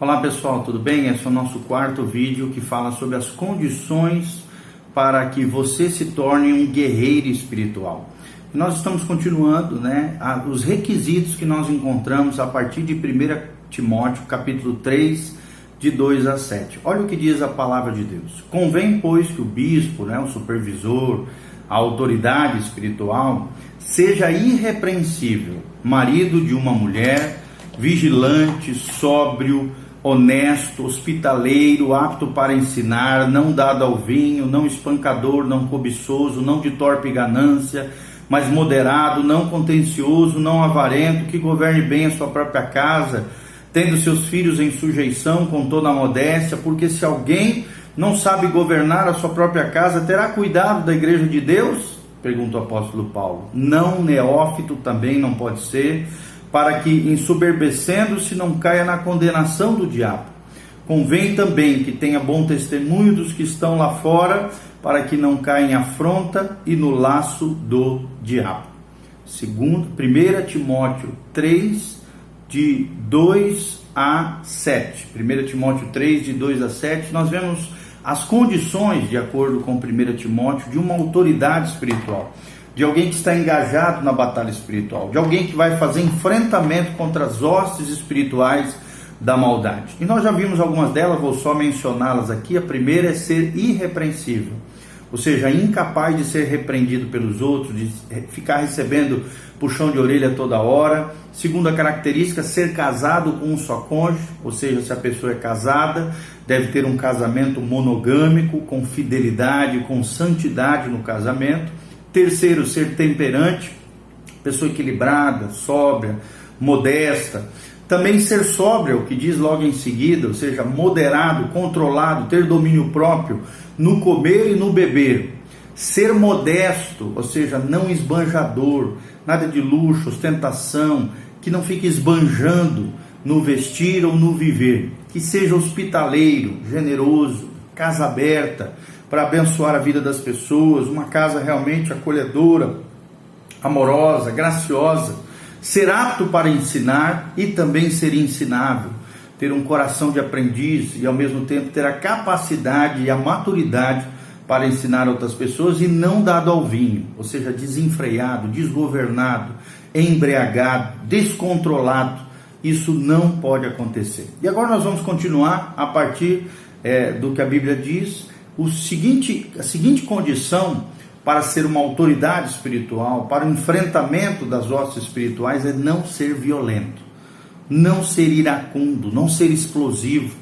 Olá pessoal, tudo bem? Esse é o nosso quarto vídeo que fala sobre as condições para que você se torne um guerreiro espiritual. Nós estamos continuando, né, os requisitos que nós encontramos a partir de 1 Timóteo, capítulo 3, de 2 a 7. Olha o que diz a palavra de Deus. Convém, pois, que o bispo, né, o supervisor, a autoridade espiritual, seja irrepreensível, marido de uma mulher, vigilante, sóbrio, honesto, hospitaleiro, apto para ensinar, não dado ao vinho, não espancador, não cobiçoso, não de torpe ganância, mas moderado, não contencioso, não avarento, que governe bem a sua própria casa, tendo seus filhos em sujeição com toda a modéstia, porque se alguém não sabe governar a sua própria casa, terá cuidado da igreja de Deus? Pergunta o apóstolo Paulo. Não neófito também não pode ser para que, ensoberbecendo-se, não caia na condenação do diabo. Convém também que tenha bom testemunho dos que estão lá fora, para que não caia em afronta e no laço do diabo. Segundo, 1 Timóteo 3, de 2 a 7. 1 Timóteo 3, de 2 a 7, nós vemos as condições, de acordo com 1 Timóteo, de uma autoridade espiritual de alguém que está engajado na batalha espiritual, de alguém que vai fazer enfrentamento contra as hostes espirituais da maldade. E nós já vimos algumas delas, vou só mencioná-las aqui. A primeira é ser irrepreensível, ou seja, incapaz de ser repreendido pelos outros, de ficar recebendo puxão de orelha toda hora. Segunda característica, ser casado com um só cônjuge, ou seja, se a pessoa é casada, deve ter um casamento monogâmico, com fidelidade, com santidade no casamento. Terceiro, ser temperante, pessoa equilibrada, sóbria, modesta. Também ser sóbria, o que diz logo em seguida, ou seja, moderado, controlado, ter domínio próprio no comer e no beber. Ser modesto, ou seja, não esbanjador, nada de luxo, ostentação, que não fique esbanjando no vestir ou no viver. Que seja hospitaleiro, generoso, casa aberta, para abençoar a vida das pessoas, uma casa realmente acolhedora, amorosa, graciosa, ser apto para ensinar e também ser ensinável, ter um coração de aprendiz e ao mesmo tempo ter a capacidade e a maturidade para ensinar outras pessoas e não dado ao vinho, ou seja, desenfreado, desgovernado, embriagado, descontrolado. Isso não pode acontecer. E agora nós vamos continuar a partir é, do que a Bíblia diz o seguinte, a seguinte condição para ser uma autoridade espiritual, para o enfrentamento das hostes espirituais é não ser violento, não ser iracundo, não ser explosivo.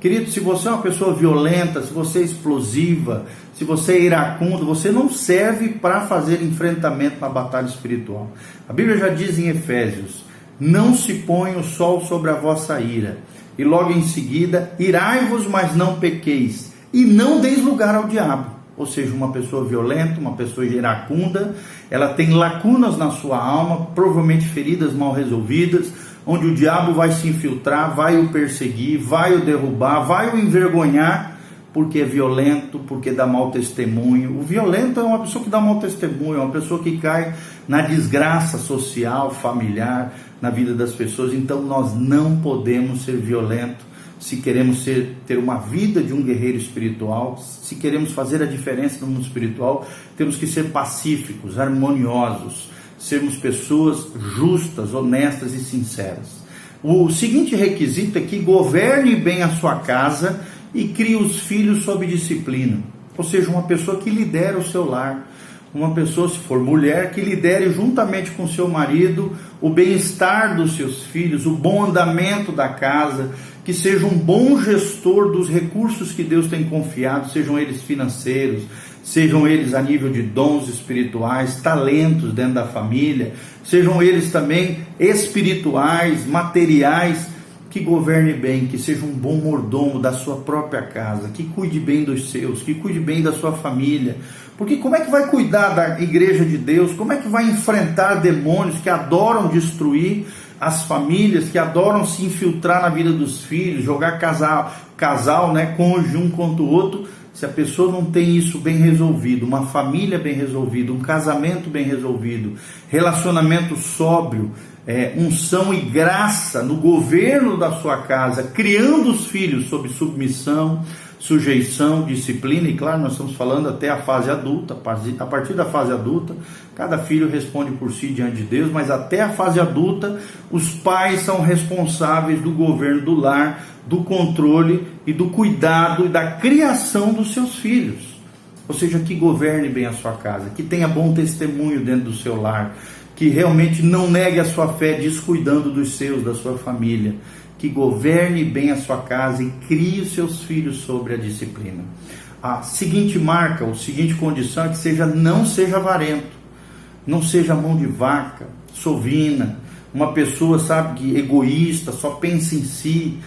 Querido, se você é uma pessoa violenta, se você é explosiva, se você é iracundo, você não serve para fazer enfrentamento na batalha espiritual. A Bíblia já diz em Efésios: não se põe o sol sobre a vossa ira. E logo em seguida, irai-vos, mas não pequeis e não deis lugar ao diabo. Ou seja, uma pessoa violenta, uma pessoa iracunda, ela tem lacunas na sua alma, provavelmente feridas mal resolvidas, onde o diabo vai se infiltrar, vai o perseguir, vai o derrubar, vai o envergonhar, porque é violento, porque dá mau testemunho. O violento é uma pessoa que dá mau testemunho, é uma pessoa que cai na desgraça social, familiar, na vida das pessoas. Então nós não podemos ser violentos se queremos ser, ter uma vida de um guerreiro espiritual, se queremos fazer a diferença no mundo espiritual, temos que ser pacíficos, harmoniosos, sermos pessoas justas, honestas e sinceras. O seguinte requisito é que governe bem a sua casa e crie os filhos sob disciplina, ou seja, uma pessoa que lidera o seu lar uma pessoa, se for mulher, que lidere juntamente com seu marido o bem-estar dos seus filhos, o bom andamento da casa, que seja um bom gestor dos recursos que Deus tem confiado, sejam eles financeiros, sejam eles a nível de dons espirituais, talentos dentro da família, sejam eles também espirituais, materiais, que governe bem, que seja um bom mordomo da sua própria casa, que cuide bem dos seus, que cuide bem da sua família. Porque como é que vai cuidar da igreja de Deus? Como é que vai enfrentar demônios que adoram destruir as famílias, que adoram se infiltrar na vida dos filhos, jogar casal, casal, né, cônjuge um contra o outro? Se a pessoa não tem isso bem resolvido, uma família bem resolvida, um casamento bem resolvido, relacionamento sóbrio, é, unção e graça no governo da sua casa, criando os filhos sob submissão, sujeição, disciplina, e claro, nós estamos falando até a fase adulta, a partir da fase adulta, cada filho responde por si diante de Deus, mas até a fase adulta, os pais são responsáveis do governo do lar, do controle e do cuidado e da criação dos seus filhos. Ou seja, que governe bem a sua casa, que tenha bom testemunho dentro do seu lar, que realmente não negue a sua fé descuidando dos seus, da sua família, que governe bem a sua casa e crie os seus filhos sobre a disciplina. A seguinte marca, a seguinte condição é que seja não seja avarento, não seja mão de vaca, sovina, uma pessoa, sabe, que egoísta, só pensa em si,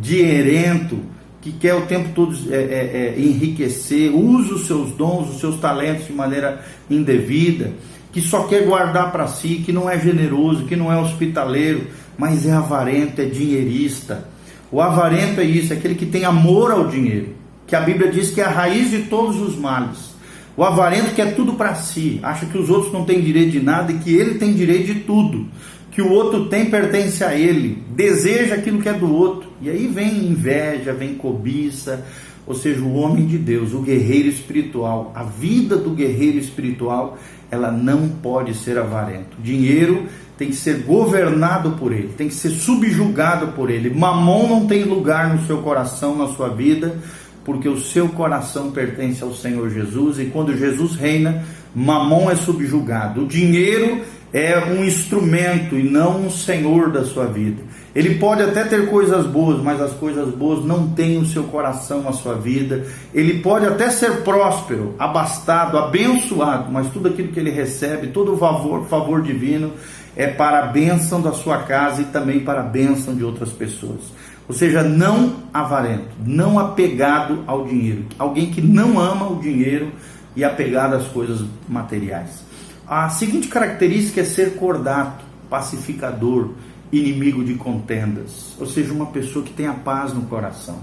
dierento, que quer o tempo todo é, é, é, enriquecer, usa os seus dons, os seus talentos de maneira indevida, que só quer guardar para si, que não é generoso, que não é hospitaleiro, mas é avarento, é dinheirista. O avarento é isso, é aquele que tem amor ao dinheiro, que a Bíblia diz que é a raiz de todos os males. O avarento quer tudo para si, acha que os outros não têm direito de nada e que ele tem direito de tudo que o outro tem pertence a ele, deseja aquilo que é do outro. E aí vem inveja, vem cobiça, ou seja, o homem de Deus, o guerreiro espiritual, a vida do guerreiro espiritual, ela não pode ser avarento. O dinheiro tem que ser governado por ele, tem que ser subjugado por ele. Mamon não tem lugar no seu coração, na sua vida, porque o seu coração pertence ao Senhor Jesus e quando Jesus reina, Mamon é subjugado. O dinheiro é um instrumento e não um senhor da sua vida. Ele pode até ter coisas boas, mas as coisas boas não têm o seu coração, a sua vida. Ele pode até ser próspero, abastado, abençoado, mas tudo aquilo que ele recebe, todo o favor, favor divino, é para a bênção da sua casa e também para a bênção de outras pessoas. Ou seja, não avarento, não apegado ao dinheiro. Alguém que não ama o dinheiro e apegado às coisas materiais. A seguinte característica é ser cordato, pacificador, inimigo de contendas, ou seja, uma pessoa que tem a paz no coração.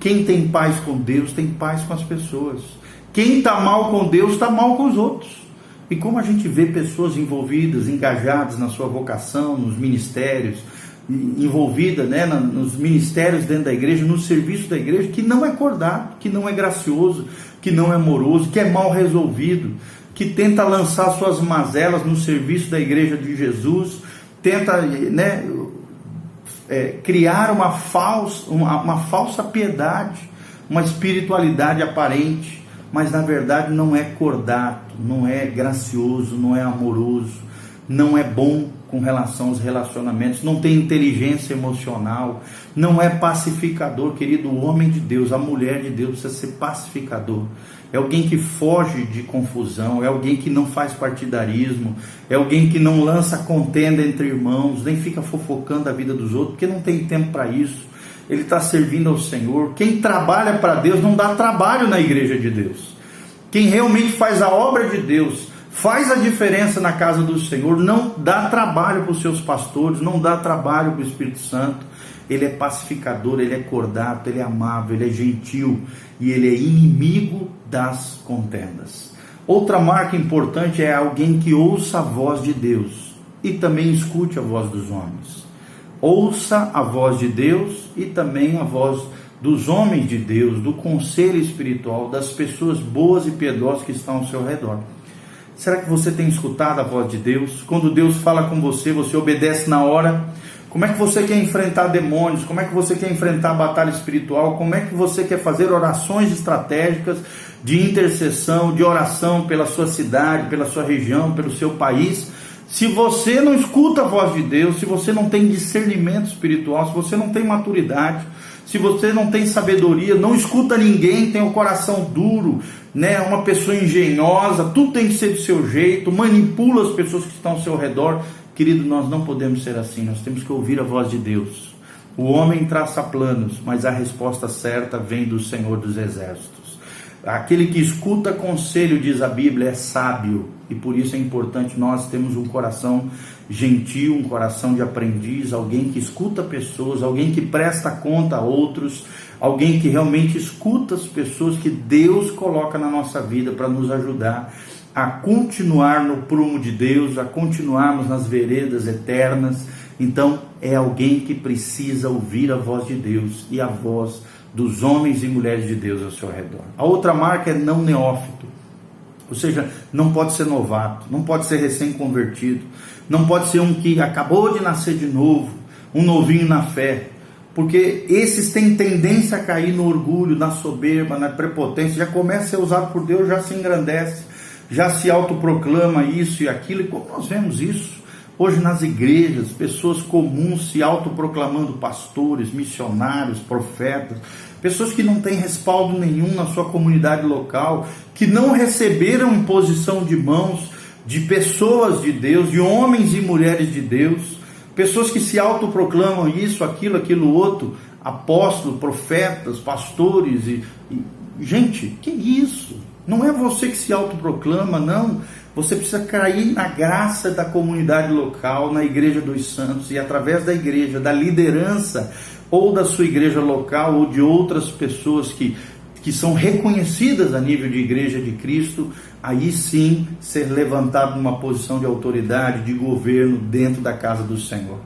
Quem tem paz com Deus tem paz com as pessoas. Quem está mal com Deus está mal com os outros. E como a gente vê pessoas envolvidas, engajadas na sua vocação, nos ministérios, envolvida né, nos ministérios dentro da igreja, no serviço da igreja, que não é cordato, que não é gracioso, que não é amoroso, que é mal resolvido, que tenta lançar suas mazelas no serviço da igreja de Jesus, tenta né, é, criar uma falsa, uma, uma falsa piedade, uma espiritualidade aparente, mas na verdade não é cordato, não é gracioso, não é amoroso, não é bom com relação aos relacionamentos, não tem inteligência emocional, não é pacificador, querido. O homem de Deus, a mulher de Deus precisa ser pacificador. É alguém que foge de confusão, é alguém que não faz partidarismo, é alguém que não lança contenda entre irmãos, nem fica fofocando a vida dos outros, porque não tem tempo para isso. Ele está servindo ao Senhor. Quem trabalha para Deus não dá trabalho na igreja de Deus. Quem realmente faz a obra de Deus, faz a diferença na casa do Senhor, não dá trabalho para os seus pastores, não dá trabalho para o Espírito Santo. Ele é pacificador, ele é cordato, ele é amável, ele é gentil e ele é inimigo das contendas. Outra marca importante é alguém que ouça a voz de Deus e também escute a voz dos homens. Ouça a voz de Deus e também a voz dos homens de Deus, do conselho espiritual, das pessoas boas e piedosas que estão ao seu redor. Será que você tem escutado a voz de Deus? Quando Deus fala com você, você obedece na hora? Como é que você quer enfrentar demônios? Como é que você quer enfrentar a batalha espiritual? Como é que você quer fazer orações estratégicas de intercessão, de oração pela sua cidade, pela sua região, pelo seu país? Se você não escuta a voz de Deus, se você não tem discernimento espiritual, se você não tem maturidade, se você não tem sabedoria, não escuta ninguém, tem o um coração duro, né, uma pessoa engenhosa, tudo tem que ser do seu jeito, manipula as pessoas que estão ao seu redor. Querido, nós não podemos ser assim, nós temos que ouvir a voz de Deus. O homem traça planos, mas a resposta certa vem do Senhor dos Exércitos. Aquele que escuta conselho, diz a Bíblia, é sábio, e por isso é importante nós termos um coração gentil, um coração de aprendiz, alguém que escuta pessoas, alguém que presta conta a outros, alguém que realmente escuta as pessoas que Deus coloca na nossa vida para nos ajudar a continuar no prumo de Deus, a continuarmos nas veredas eternas. Então, é alguém que precisa ouvir a voz de Deus e a voz dos homens e mulheres de Deus ao seu redor. A outra marca é não neófito. Ou seja, não pode ser novato, não pode ser recém-convertido, não pode ser um que acabou de nascer de novo, um novinho na fé, porque esses têm tendência a cair no orgulho, na soberba, na prepotência, já começa a ser usado por Deus, já se engrandece, já se autoproclama isso e aquilo, e como nós vemos isso? Hoje nas igrejas, pessoas comuns se autoproclamando pastores, missionários, profetas, pessoas que não têm respaldo nenhum na sua comunidade local, que não receberam imposição de mãos de pessoas de Deus, de homens e mulheres de Deus, Pessoas que se autoproclamam isso, aquilo, aquilo outro, apóstolos, profetas, pastores e, e gente, que isso? Não é você que se autoproclama, não. Você precisa cair na graça da comunidade local, na igreja dos santos e através da igreja, da liderança ou da sua igreja local ou de outras pessoas que que são reconhecidas a nível de igreja de Cristo, aí sim ser levantado numa posição de autoridade, de governo dentro da casa do Senhor.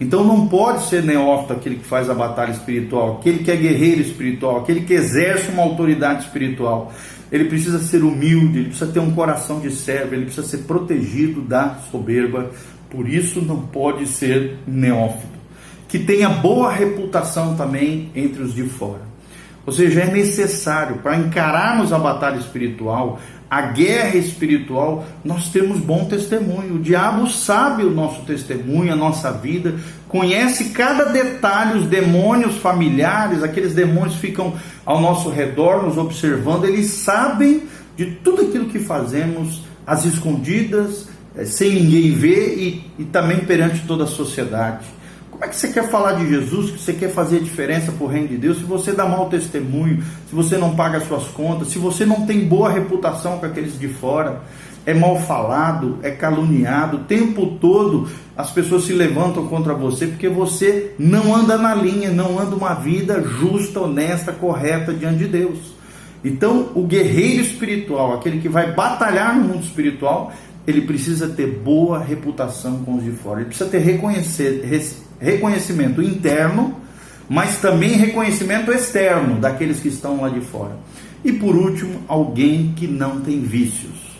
Então não pode ser neófito aquele que faz a batalha espiritual, aquele que é guerreiro espiritual, aquele que exerce uma autoridade espiritual. Ele precisa ser humilde, ele precisa ter um coração de servo, ele precisa ser protegido da soberba. Por isso não pode ser neófito. Que tenha boa reputação também entre os de fora. Ou seja, é necessário para encararmos a batalha espiritual, a guerra espiritual, nós temos bom testemunho. O diabo sabe o nosso testemunho, a nossa vida, conhece cada detalhe, os demônios familiares, aqueles demônios ficam ao nosso redor, nos observando, eles sabem de tudo aquilo que fazemos, às escondidas, eh, sem ninguém ver e, e também perante toda a sociedade. Como é que você quer falar de Jesus, que você quer fazer a diferença o reino de Deus, se você dá mau testemunho, se você não paga as suas contas, se você não tem boa reputação com aqueles de fora, é mal falado, é caluniado, o tempo todo as pessoas se levantam contra você porque você não anda na linha, não anda uma vida justa, honesta, correta diante de Deus. Então, o guerreiro espiritual, aquele que vai batalhar no mundo espiritual, ele precisa ter boa reputação com os de fora. Ele precisa ter reconhecer, reconhecimento interno, mas também reconhecimento externo daqueles que estão lá de fora. E por último, alguém que não tem vícios.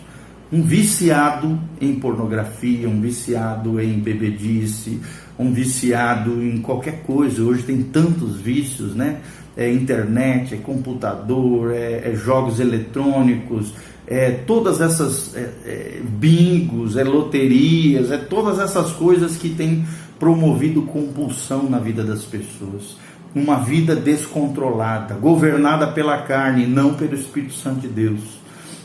Um viciado em pornografia, um viciado em bebedice, um viciado em qualquer coisa. Hoje tem tantos vícios, né? É internet, é computador, é, é jogos eletrônicos, é todas essas é, é, bingos, é loterias, é todas essas coisas que têm promovido compulsão na vida das pessoas. Uma vida descontrolada, governada pela carne, não pelo Espírito Santo de Deus.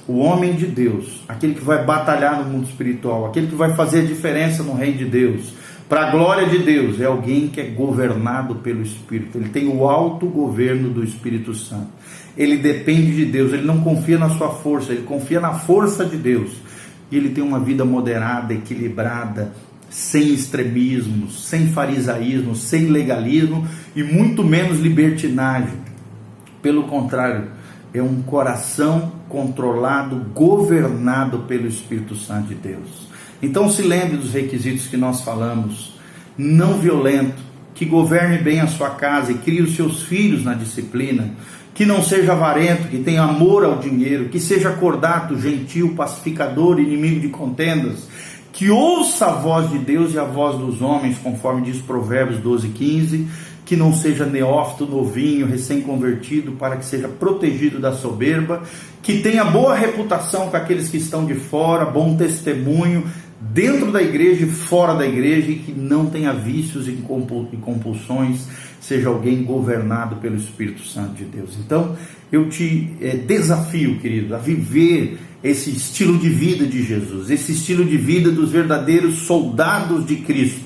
O homem de Deus, aquele que vai batalhar no mundo espiritual, aquele que vai fazer a diferença no reino de Deus, para a glória de Deus, é alguém que é governado pelo Espírito. Ele tem o alto governo do Espírito Santo. Ele depende de Deus, ele não confia na sua força, ele confia na força de Deus. E ele tem uma vida moderada, equilibrada, sem extremismos, sem farisaísmo, sem legalismo e muito menos libertinagem. Pelo contrário, é um coração controlado, governado pelo Espírito Santo de Deus. Então se lembre dos requisitos que nós falamos: não violento, que governe bem a sua casa e crie os seus filhos na disciplina, que não seja avarento, que tenha amor ao dinheiro, que seja cordato, gentil, pacificador, inimigo de contendas, que ouça a voz de Deus e a voz dos homens, conforme diz Provérbios 12, 15, que não seja neófito, novinho, recém-convertido, para que seja protegido da soberba, que tenha boa reputação com aqueles que estão de fora, bom testemunho dentro da igreja e fora da igreja, e que não tenha vícios e compulsões, seja alguém governado pelo Espírito Santo de Deus. Então, eu te é, desafio, querido, a viver esse estilo de vida de Jesus, esse estilo de vida dos verdadeiros soldados de Cristo,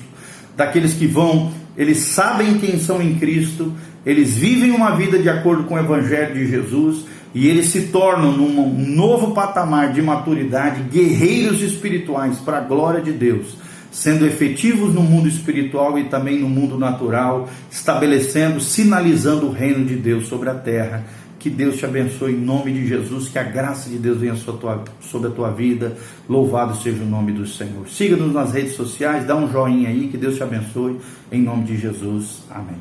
daqueles que vão, eles sabem quem são em Cristo, eles vivem uma vida de acordo com o Evangelho de Jesus e eles se tornam num novo patamar de maturidade, guerreiros espirituais para a glória de Deus, sendo efetivos no mundo espiritual e também no mundo natural, estabelecendo, sinalizando o reino de Deus sobre a terra Que Deus te abençoe em nome de Jesus, que a graça de Deus venha sobre a tua vida. Louvado seja o nome do Senhor. Siga-nos nas redes sociais, dá um joinha aí, que Deus te abençoe em nome de Jesus. Amém.